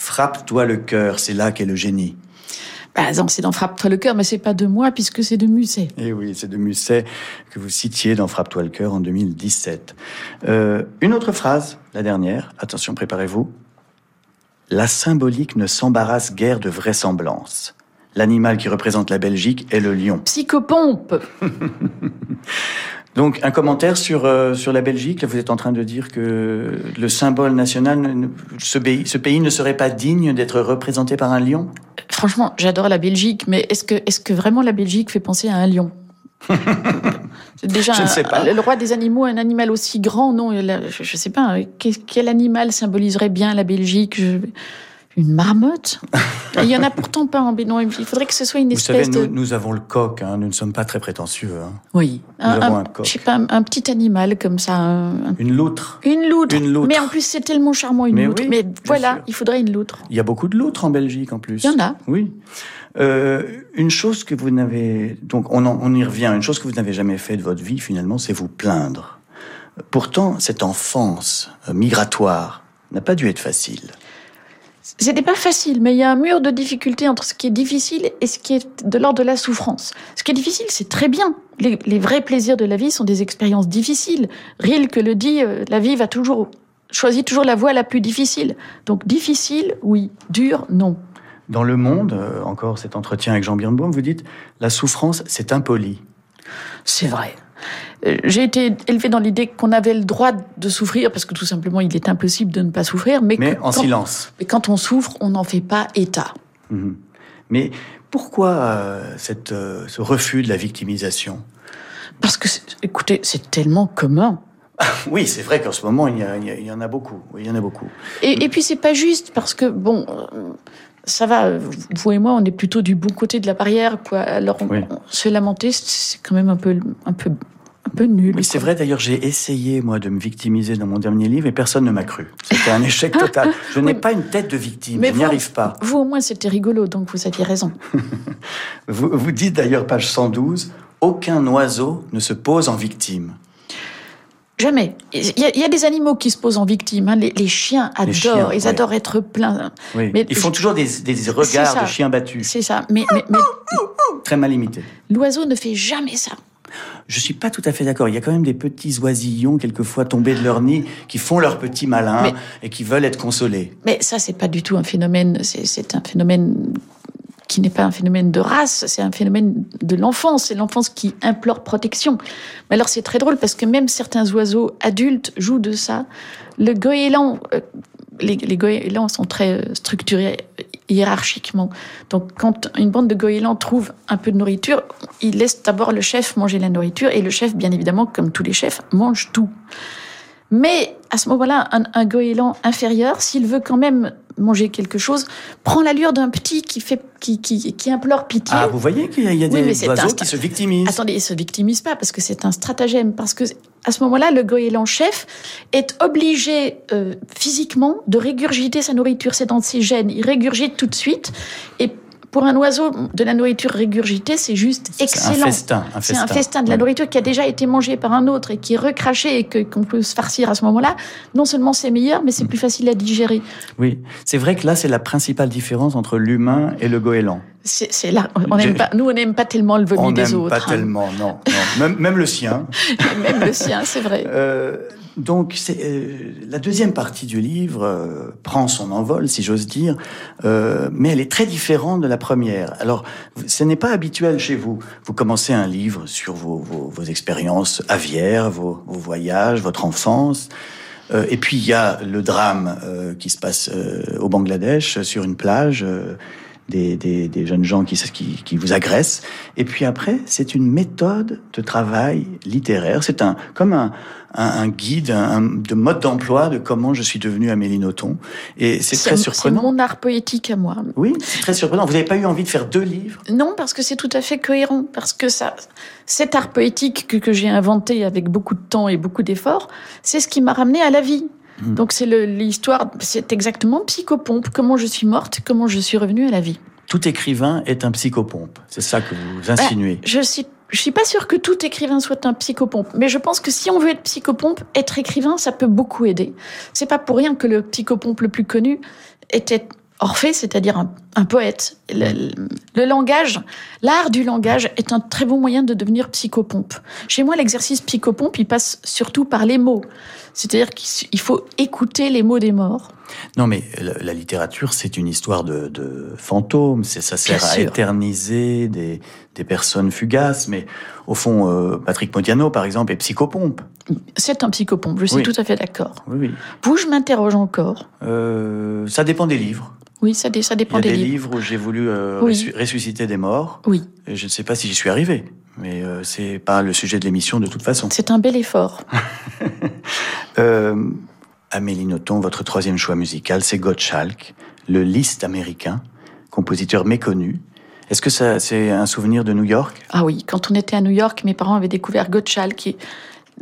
Frappe-toi le cœur, c'est là qu'est le génie. Bah non, c'est dans Frappe-toi le cœur, mais c'est pas de moi puisque c'est de Musset. Et eh oui, c'est de Musset que vous citiez dans Frappe-toi le cœur en 2017. Euh, une autre phrase, la dernière. Attention, préparez-vous. La symbolique ne s'embarrasse guère de vraisemblance. L'animal qui représente la Belgique est le lion. Psychopompe Donc un commentaire sur, euh, sur la Belgique. Là, vous êtes en train de dire que le symbole national, ce pays, ce pays ne serait pas digne d'être représenté par un lion? Franchement, j'adore la Belgique, mais est-ce que, est que vraiment la Belgique fait penser à un lion? Déjà je ne sais pas. le roi des animaux, un animal aussi grand, non, je ne sais pas. Quel animal symboliserait bien la Belgique? Une marmotte Il y en a pourtant pas en Bénin. Il faudrait que ce soit une espèce Vous savez, nous, avons le coq. Hein. Nous ne sommes pas très prétentieux. Hein. Oui. Nous un, avons un, coq. Je sais pas, un, petit animal comme ça. Une loutre. Une loutre. Une loutre. Mais en plus, c'est tellement charmant une loutre. Mais voilà, il faudrait une loutre. Il y a beaucoup de loutres en Belgique en plus. Il y en a. Oui. Euh, une chose que vous n'avez donc on, on y revient. Une chose que vous n'avez jamais fait de votre vie finalement, c'est vous plaindre. Pourtant, cette enfance euh, migratoire n'a pas dû être facile. C'était pas facile, mais il y a un mur de difficulté entre ce qui est difficile et ce qui est de l'ordre de la souffrance. Ce qui est difficile, c'est très bien. Les, vrais plaisirs de la vie sont des expériences difficiles. Rilke le dit, euh, la vie va toujours choisit toujours la voie la plus difficile. Donc difficile, oui. Dur, non. Dans Le Monde, euh, encore cet entretien avec Jean Birnbaum, vous dites la souffrance, c'est impoli. C'est vrai. Euh, j'ai été élevé dans l'idée qu'on avait le droit de souffrir parce que tout simplement il est impossible de ne pas souffrir. Mais, en silence. Mais quand on souffre, on n'en fait pas état. Mhm. Mais pourquoi euh, cette, euh, ce refus de la victimisation? Parce que, écoutez, c'est tellement commun. oui, c'est vrai qu'en ce moment, il y, en a beaucoup. il y en a beaucoup. Et, et puis, c'est pas juste parce que, bon, ça va, vous et moi, on est plutôt du bon côté de la barrière, quoi. Alors, se lamenter, c'est quand même un peu, un peu un peu nul. Oui, c'est vrai. D'ailleurs, j'ai essayé, moi, de me victimiser dans mon dernier livre et personne ne m'a cru. C'était un échec total. Je n'ai pas une tête de victime. Mais je n'y arrive pas. Vous, au moins, c'était rigolo, donc vous aviez raison. vous, vous dites d'ailleurs, page 112, aucun oiseau ne se pose en victime. Jamais. Il y, a, des animaux qui se posent en victime. Hein. Les, chiens adorent. ils adorent être pleins. Mais ils font toujours des, regards de chiens battus. C'est ça. Mais, mais, mais... très mal imité. L'oiseau ne fait jamais ça. Je suis pas tout à fait d'accord. Il y a quand même des petits oisillons, quelquefois tombés de leur nid, qui font leur petit malin et qui veulent être consolés. Mais ça, c'est pas du tout un phénomène. C'est un phénomène qui n'est pas un phénomène de race, c'est un phénomène de l'enfance. C'est l'enfance qui implore protection. Mais alors, c'est très drôle parce que même certains oiseaux adultes jouent de ça. Le goéland, euh, les, les goélands sont très euh, structurés hiérarchiquement. Donc, quand une bande de goélands trouve un peu de nourriture, il laisse d'abord le chef manger la nourriture et le chef, bien évidemment, comme tous les chefs, mange tout. Mais à ce moment-là, un, goéland inférieur, s'il veut quand même manger quelque chose, prend l'allure d'un petit qui fait, qui, qui, qui, implore pitié. Ah, vous voyez qu'il y a des oiseaux qui se victimisent. Attendez, ils se victimisent pas parce que c'est un stratagème. Parce que à ce moment-là, le goéland chef est obligé euh, physiquement de régurgiter sa nourriture. C'est dans ses gènes. Il régurgite tout de suite et pour un oiseau, de la nourriture régurgitée, c'est juste excellent. C'est un festin. C'est un festin de la nourriture qui a déjà été mangée par un autre et qui est recrachée et qu'on peut se farcir à ce moment-là. Non seulement c'est meilleur, mais c'est plus facile à digérer. Oui, c'est vrai que là, c'est la principale différence entre l'humain et le goéland. C'est là, on pas, nous on n'aime pas tellement le vomi des autres. On n'aime pas tellement, non, non. Même, le sien. même le sien, c'est vrai. Euh, donc euh, la deuxième partie du livre euh, prend son envol, si j'ose dire, mais elle est très différente de la première. Alors, ce n'est pas habituel chez vous. Vous commencez un livre sur vos, vos, vos expériences aviaires, vos, vos, voyages, votre enfance. et puis il y a le drame qui se passe au Bangladesh sur une plage des, des, des, jeunes gens qui, qui, qui, vous agressent. Et puis après, c'est une méthode de travail littéraire. C'est un comme un, un, un guide un, de mode d'emploi de comment je suis devenu Amélie Nothomb. Et c'est très surprenant. C'est mon art poétique à moi. Oui, c'est très surprenant. Vous n'avez pas eu envie de faire deux livres? Non, parce que c'est tout à fait cohérent. Parce que ça, cet art poétique que, que j'ai inventé avec beaucoup de temps et beaucoup d'efforts, c'est ce qui m'a ramené à la vie. Hmm. Donc c'est l'histoire, c'est exactement psychopompe, comment je suis morte, comment je suis revenue à la vie. Tout écrivain est un psychopompe, c'est ça que vous insinuez. Bah, je suis je suis pas sûre que tout écrivain soit un psychopompe, mais je pense que si on veut être psychopompe, être écrivain, ça peut beaucoup aider. C'est pas pour rien que le psychopompe le plus connu était Orphée, c'est-à-dire un, un poète. Le, le langage, l'art du langage est un très bon moyen de devenir psychopompe. Chez moi, l'exercice psychopompe, il passe surtout par les mots. C'est-à-dire qu'il faut écouter les mots des morts. Non, mais la, littérature, c'est une histoire de, de fantômes. C'est ça sert à éterniser des, des personnes fugaces. Mais au fond, euh, Patrick Modiano, par exemple, est psychopompe. C'est un psychopompe, je suis Oui. tout à fait d'accord. Oui, oui. Vous, je m'interroge encore. Euh, ça dépend des livres. Oui, ça, dé- ça Il y dépend a des des livres. livres où j'ai voulu euh, Oui. ressusciter des morts. Oui, Et je ne sais pas si j'y suis arrivé. Mais euh, c'est pas le sujet de l'émission de toute façon. c'est un bel effort. Euh, Amélie Nothomb, votre troisième choix musical, c'est Gottschalk, le liste américain, compositeur méconnu. Est-ce que ça, c'est un souvenir de New York? Ah oui, quand on était à New York, mes parents avaient découvert Gottschalk. Et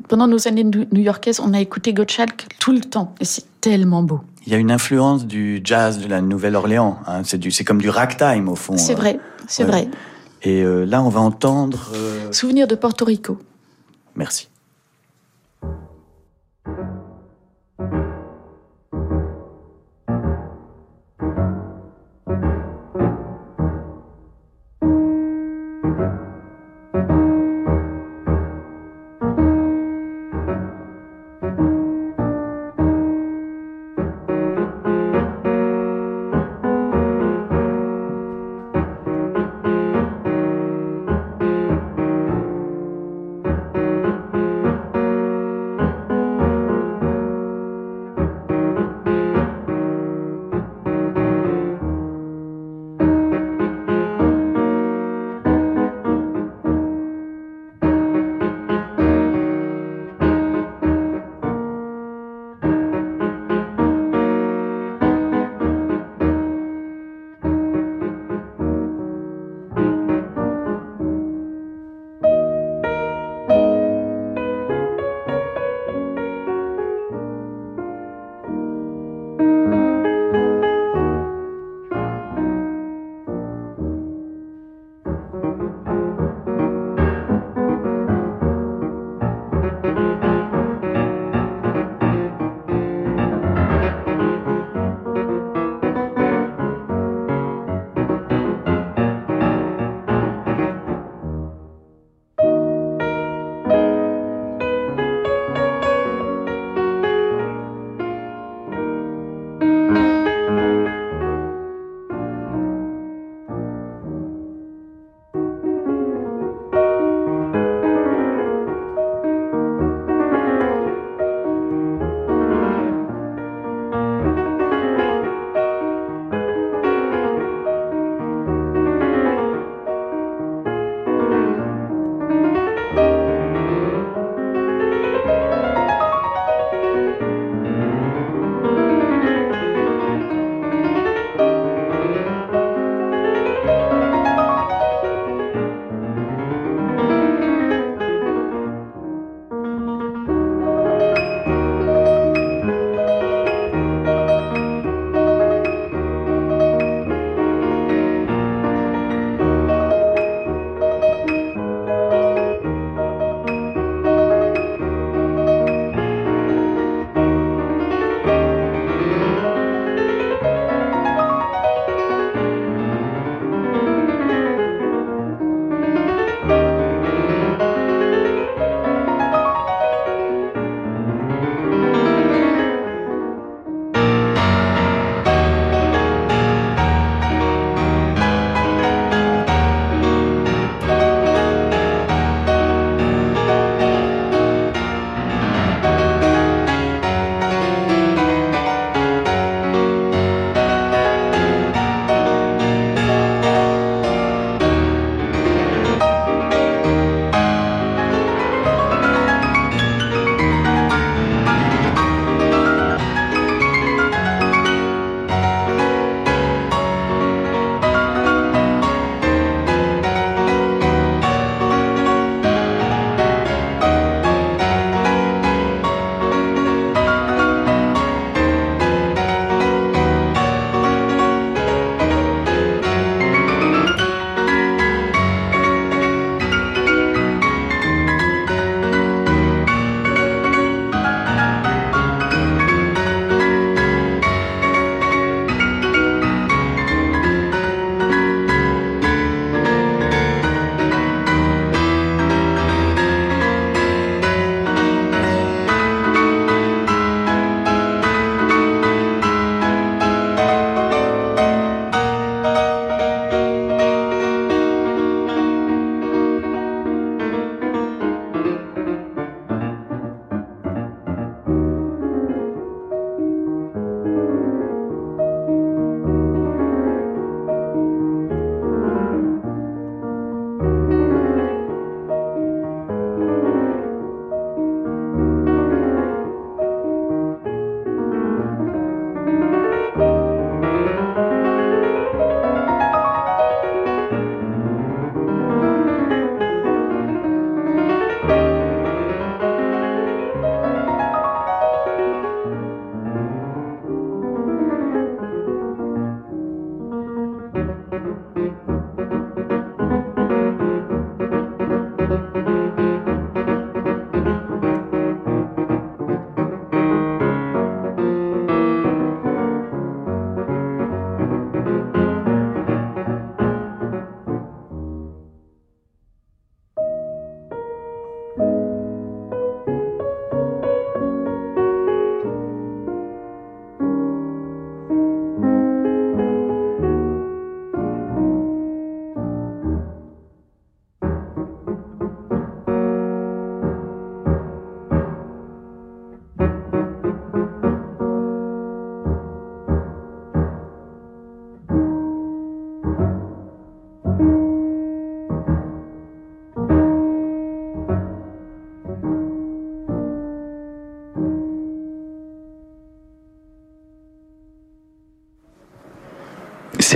pendant nos années new- new-yorkaises, on a écouté Gottschalk tout le temps. Et c'est tellement beau. Il y a une influence du jazz de la Nouvelle-Orléans. hein. C'est comme du ragtime au fond. C'est euh. vrai, c'est ouais. vrai. Et euh, là, on va entendre. euh, Souvenir de Porto Rico. Merci.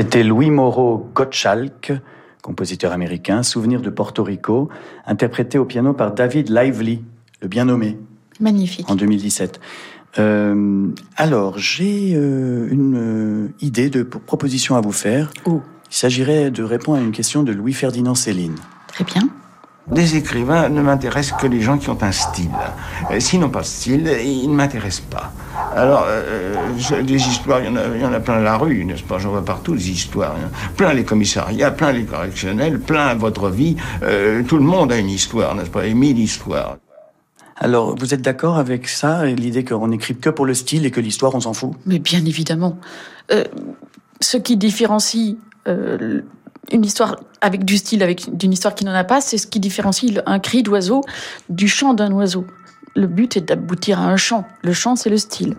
C'était Louis Moreau Gottschalk, compositeur américain, Souvenir de Porto Rico, interprété au piano par David Lively, le bien nommé. Magnifique. En 2017. Euh, alors, j'ai euh, une euh, idée de proposition à vous faire. Oh. Il s'agirait de répondre à une question de Louis-Ferdinand Céline. Très bien. Des écrivains ne m'intéressent que les gens qui ont un style. S'ils n'ont pas de style, ils ne m'intéressent pas. Alors, euh, des histoires, il y, en a, il y en a plein la rue, n'est-ce pas? J'en vois partout des histoires. Plein les commissariats, plein les correctionnels, plein votre vie. Euh, tout le monde a une histoire, n'est-ce pas? Et mille histoires. Alors, vous êtes d'accord avec ça, l'idée qu'on n'écrit que pour le style et que l'histoire, on s'en fout? Mais bien évidemment. Euh, ce qui différencie euh, une histoire avec du style, avec d'une histoire qui n'en a pas, c'est ce qui différencie un cri d'oiseau du chant d'un oiseau. Le but est d'aboutir à un chant. Le chant, c'est le style.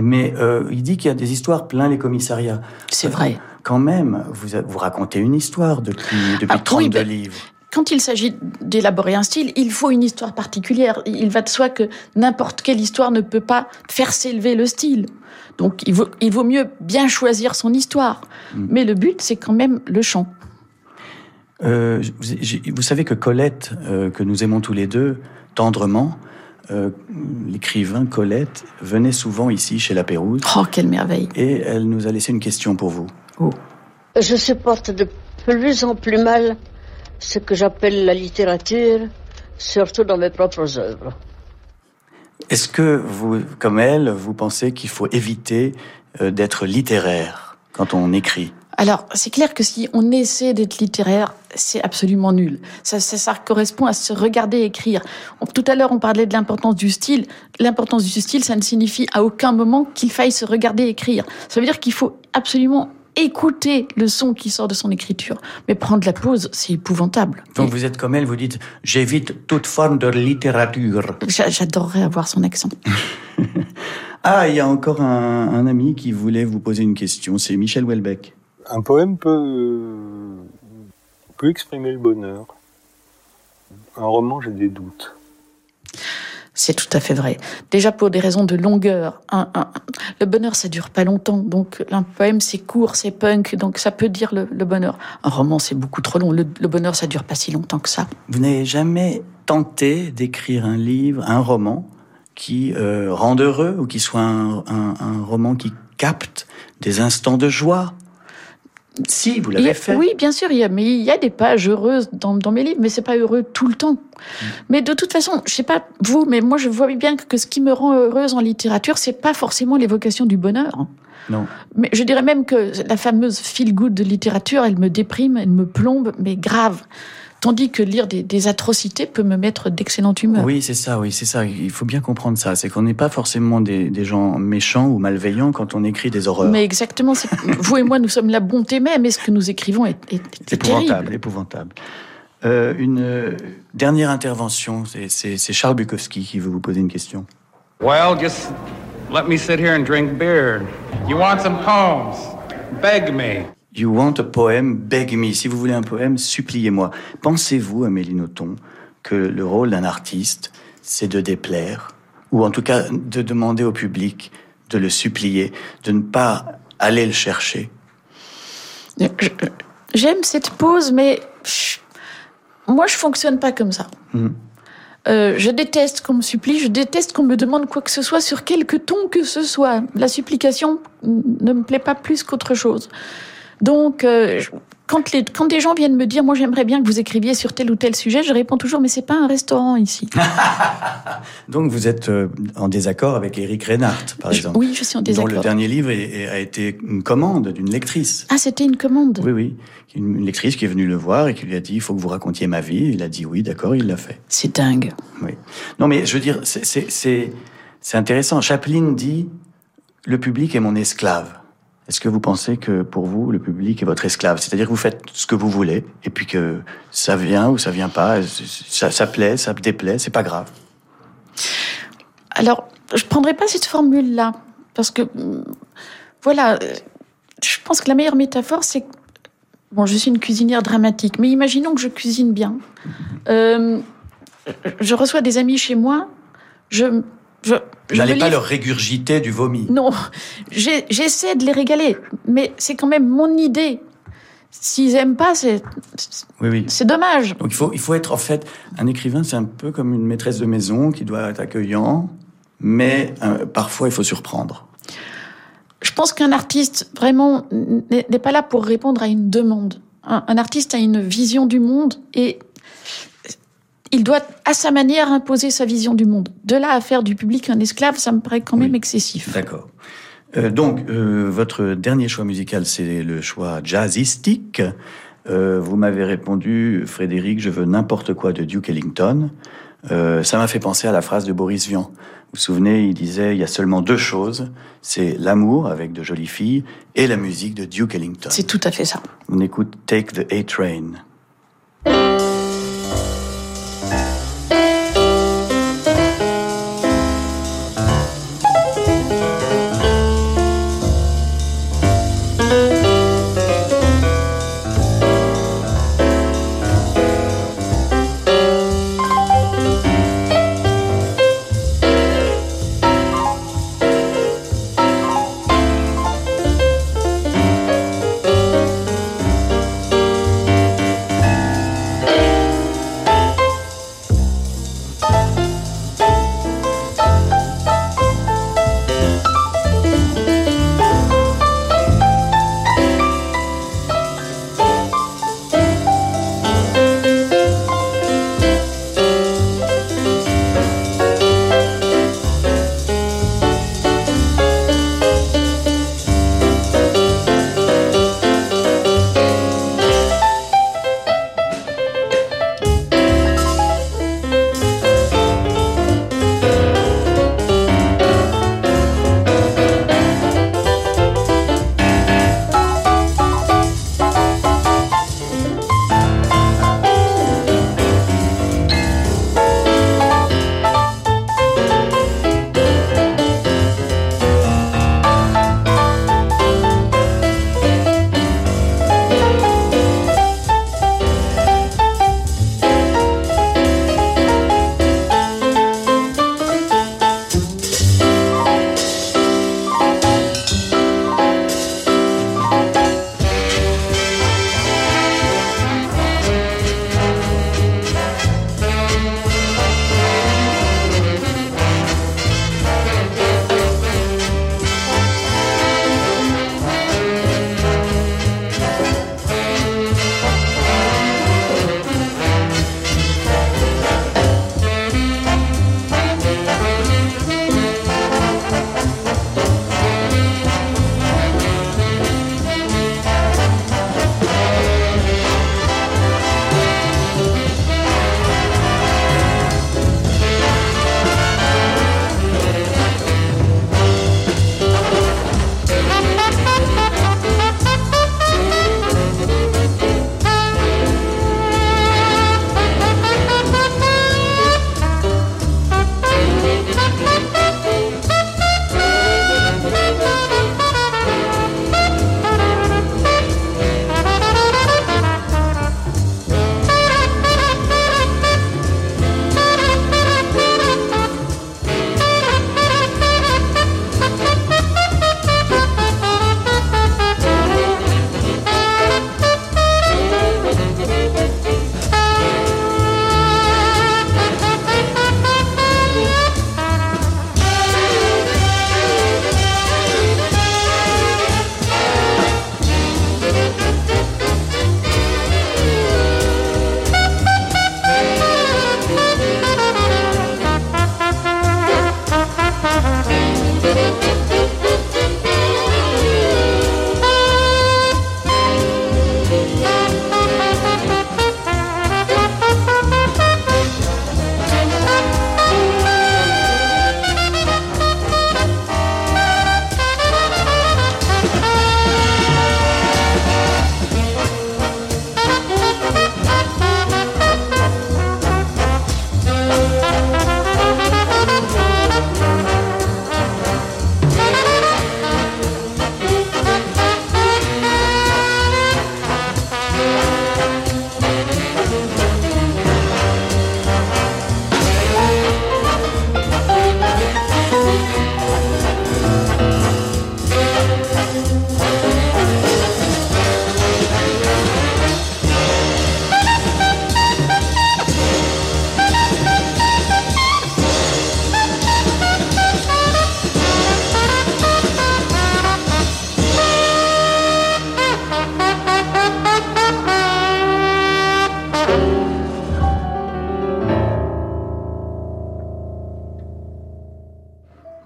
Mais euh, il dit qu'il y a des histoires plein les commissariats. C'est vrai. Quand même, vous, vous racontez une histoire depuis, depuis ah, 32 ben, livres. Quand il s'agit d'élaborer un style, il faut une histoire particulière. Il va de soi que n'importe quelle histoire ne peut pas faire s'élever le style. Donc il vaut, il vaut mieux bien choisir son histoire. Mm. Mais le but, c'est quand même le chant. Euh, vous, vous, savez que Colette, euh, que nous aimons tous les deux tendrement, euh, l'écrivain Colette venait souvent ici chez la Pérouse. Oh, quelle merveille Et elle nous a laissé une question pour vous. Oh. Je supporte de plus en plus mal ce que j'appelle la littérature, surtout dans mes propres œuvres. Est-ce que vous, comme elle, vous pensez qu'il faut éviter d'être littéraire quand on écrit? Alors, c'est clair que si on essaie d'être littéraire, c'est absolument nul. Ça, ça, ça, correspond à se regarder écrire. tout à l'heure, on parlait de l'importance du style. L'importance du style, ça ne signifie à aucun moment qu'il faille se regarder écrire. Ça veut dire qu'il faut absolument écouter le son qui sort de son écriture. Mais prendre la pause, c'est épouvantable. Donc vous êtes comme elle, vous dites j'évite toute forme de littérature. J'adorerais avoir son accent. ah, il y a encore un, un ami qui voulait vous poser une question, c'est Michel Houellebecq. Un poème peut, peut exprimer le bonheur. Un roman, j'ai des doutes. C'est tout à fait vrai. Déjà pour des raisons de longueur. Un, le bonheur, ça dure pas longtemps. Donc un poème, c'est court, c'est punk, donc ça peut dire le, bonheur. Un roman, c'est beaucoup trop long. Le, bonheur, ça dure pas si longtemps que ça. Vous n'avez jamais tenté d'écrire un livre, un roman qui euh, rende heureux ou qui soit un roman qui capte des instants de joie, si, vous l'avez fait. Oui, bien sûr, il y a, mais il y a des pages heureuses dans, mes livres, mais c'est pas heureux tout le temps. Mm. Mais de toute façon, je sais pas vous, mais moi je vois bien que, ce qui me rend heureuse en littérature, c'est pas forcément l'évocation du bonheur. Non. Mais je dirais même que la fameuse feel good de littérature, elle me déprime, elle me plombe, mais grave. Tandis que lire des, atrocités peut me mettre d'excellente humeur. Oui, c'est ça, oui, c'est ça. Il faut bien comprendre ça. C'est qu'on n'est pas forcément des, gens méchants ou malveillants quand on écrit des horreurs. Mais exactement. vous et moi, nous sommes la bonté même, et ce que nous écrivons est, est, épouvantable. Épouvantable. Euh, une euh, dernière intervention, c'est Charles Bukowski qui veut vous poser une question. Well, just let me sit here and drink beer. You want some poems? Beg me. You want a poem, beg me. Si vous voulez un poème, suppliez-moi. Pensez-vous, Amélie Nothomb, que le rôle d'un artiste, c'est de déplaire, ou en tout cas de demander au public de le supplier, de ne pas aller le chercher? J'aime cette pause, mais moi, je fonctionne pas comme ça. Hmm. Euh, je déteste qu'on me supplie, je déteste qu'on me demande quoi que ce soit sur quelque ton que ce soit. La supplication ne me plaît pas plus qu'autre chose. Donc, euh, quand, les, quand des gens viennent me dire, moi j'aimerais bien que vous écriviez sur tel ou tel sujet, je réponds toujours, mais c'est pas un restaurant ici. Donc vous êtes euh, en désaccord avec Eric Reinhardt, par exemple. Oui, je suis en désaccord. Dont le dernier livre a été une commande d'une lectrice. Ah, c'était une commande Oui, oui. Une lectrice qui est venue le voir et qui lui a dit, il faut que vous racontiez ma vie. Il a dit oui, d'accord, il l'a fait. C'est dingue. Oui. Non, mais je veux dire, c'est intéressant. Chaplin dit, le public est mon esclave. Est-ce que vous pensez que pour vous, le public est votre esclave? C'est-à-dire que vous faites ce que vous voulez, et puis que ça vient ou ça vient pas, ça, ça plaît, ça déplaît, c'est pas grave. Alors, je prendrais pas cette formule-là, parce que, voilà, je pense que la meilleure métaphore, c'est Bon, je suis une cuisinière dramatique, mais imaginons que je cuisine bien. Euh, je reçois des amis chez moi, je Je, je n'allais pas leur régurgiter du vomi. Non, j'essaie de les régaler, mais c'est quand même mon idée. S'ils aiment pas, c'est oui, oui. c'est dommage. Donc il faut il faut être en fait un écrivain, c'est un peu comme une maîtresse de maison qui doit être accueillant, mais euh, parfois il faut surprendre. Je pense qu'un artiste vraiment n'est pas là pour répondre à une demande. un artiste a une vision du monde et il doit, à sa manière, imposer sa vision du monde. De là à faire du public un esclave, ça me paraît quand même excessif. D'accord. Euh, donc, euh, votre dernier choix musical, c'est le choix jazzistique. Euh, vous m'avez répondu, Frédéric, je veux n'importe quoi de Duke Ellington. ça m'a fait penser à la phrase de Boris Vian. Vous vous souvenez, il disait, il y a seulement deux choses, c'est l'amour avec de jolies filles et la musique de Duke Ellington. C'est tout à fait ça. On écoute Take the A-Train.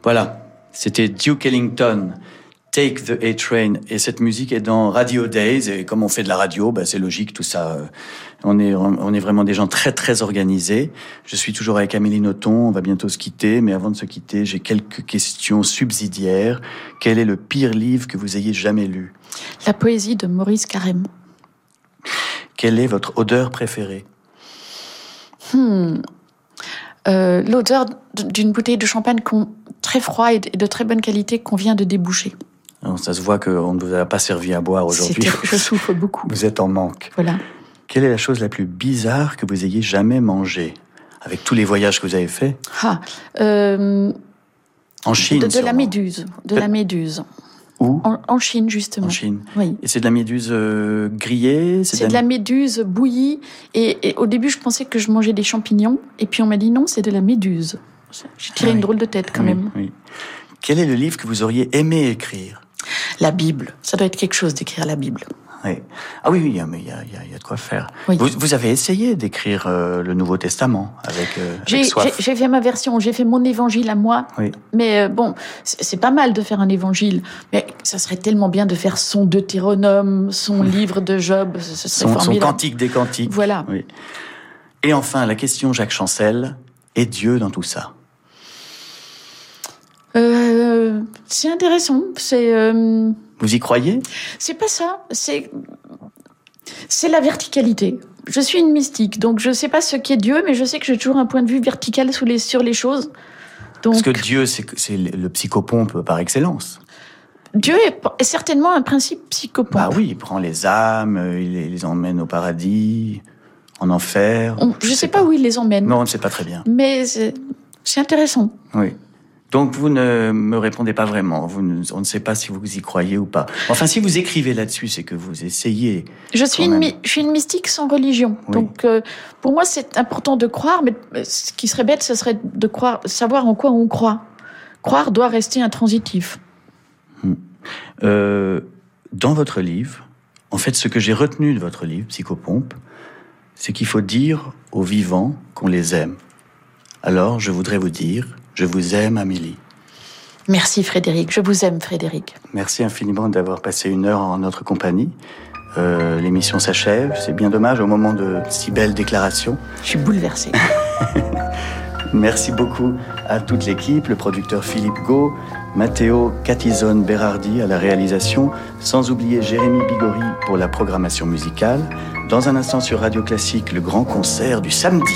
Voilà, c'était Duke Ellington. Take the A-Train. Et cette musique est dans Radio Days. Et comme on fait de la radio, bah, c'est logique, tout ça. On est, on est vraiment des gens très, très organisés. Je suis toujours avec Amélie Nothomb. On va bientôt se quitter. Mais avant de se quitter, j'ai quelques questions subsidiaires. Quel est le pire livre que vous ayez jamais lu? La poésie de Maurice Carême. Quelle est votre odeur préférée? Hmm. Euh, L'odeur d'une bouteille de champagne très froid et de très bonne qualité qu'on vient de déboucher. Alors, ça se voit qu'on ne vous a pas servi à boire aujourd'hui. Je souffre beaucoup. Vous êtes en manque. Voilà. Quelle est la chose la plus bizarre que vous ayez jamais mangée avec tous les voyages que vous avez faits? Ah, euh, En Chine. De, de la méduse. De la méduse. Où? En, Chine, justement. En Chine. Oui. Et c'est de la méduse euh, grillée? C'est de, la... méduse bouillie. Et, au début, je pensais que je mangeais des champignons. Et puis on m'a dit non, c'est de la méduse. J'ai tiré une drôle de tête quand même. Oui. Quel est le livre que vous auriez aimé écrire? La Bible. Ça doit être quelque chose d'écrire la Bible. Oui. Ah oui, oui, mais il y a, y a, de quoi faire. Vous, vous, avez essayé d'écrire euh, le Nouveau Testament avec, euh, J'ai fait ma version, j'ai fait mon évangile à moi. Oui. Mais euh, bon, c'est pas mal de faire un évangile. Mais ça serait tellement bien de faire son Deutéronome, son livre de Job. Ce serait son, son cantique des cantiques. Voilà. Oui. Et enfin, la question Jacques Chancel, est Dieu dans tout ça? Euh, c'est intéressant. C'est. Euh, Vous y croyez? C'est pas ça. C'est. C'est la verticalité. Je suis une mystique, donc je sais pas ce qu'est Dieu, mais je sais que j'ai toujours un point de vue vertical sur les, sur les choses. Donc... Parce que Dieu, c'est le psychopompe par excellence. Dieu est, certainement un principe psychopompe. Bah oui, il prend les âmes, il les, emmène au paradis, en enfer. je, ne sais, pas, où il les emmène. Non, on ne sait pas très bien. Mais c'est intéressant. Oui. Donc vous ne me répondez pas vraiment. Vous on ne sait pas si vous y croyez ou pas. Enfin, si vous écrivez là-dessus, c'est que vous essayez. Je suis, une, je suis une mystique sans religion. Donc euh, pour moi, c'est important de croire, mais ce qui serait bête, ce serait de croire, savoir en quoi on croit. Croire doit rester intransitif. Hmm. Euh, dans votre livre, en fait, ce que j'ai retenu de votre livre, Psychopompe, c'est qu'il faut dire aux vivants qu'on les aime. Alors, je voudrais vous dire je vous aime, Amélie. Merci Frédéric, je vous aime Frédéric. Merci infiniment d'avoir passé une heure en notre compagnie. Euh, l'émission s'achève, c'est bien dommage au moment de si belles déclarations. Je suis bouleversée. Merci beaucoup à toute l'équipe, le producteur Philippe Gau, Matteo Catizone Berardi à la réalisation, sans oublier Jérémy Bigori pour la programmation musicale. Dans un instant sur Radio Classique, le grand concert du samedi.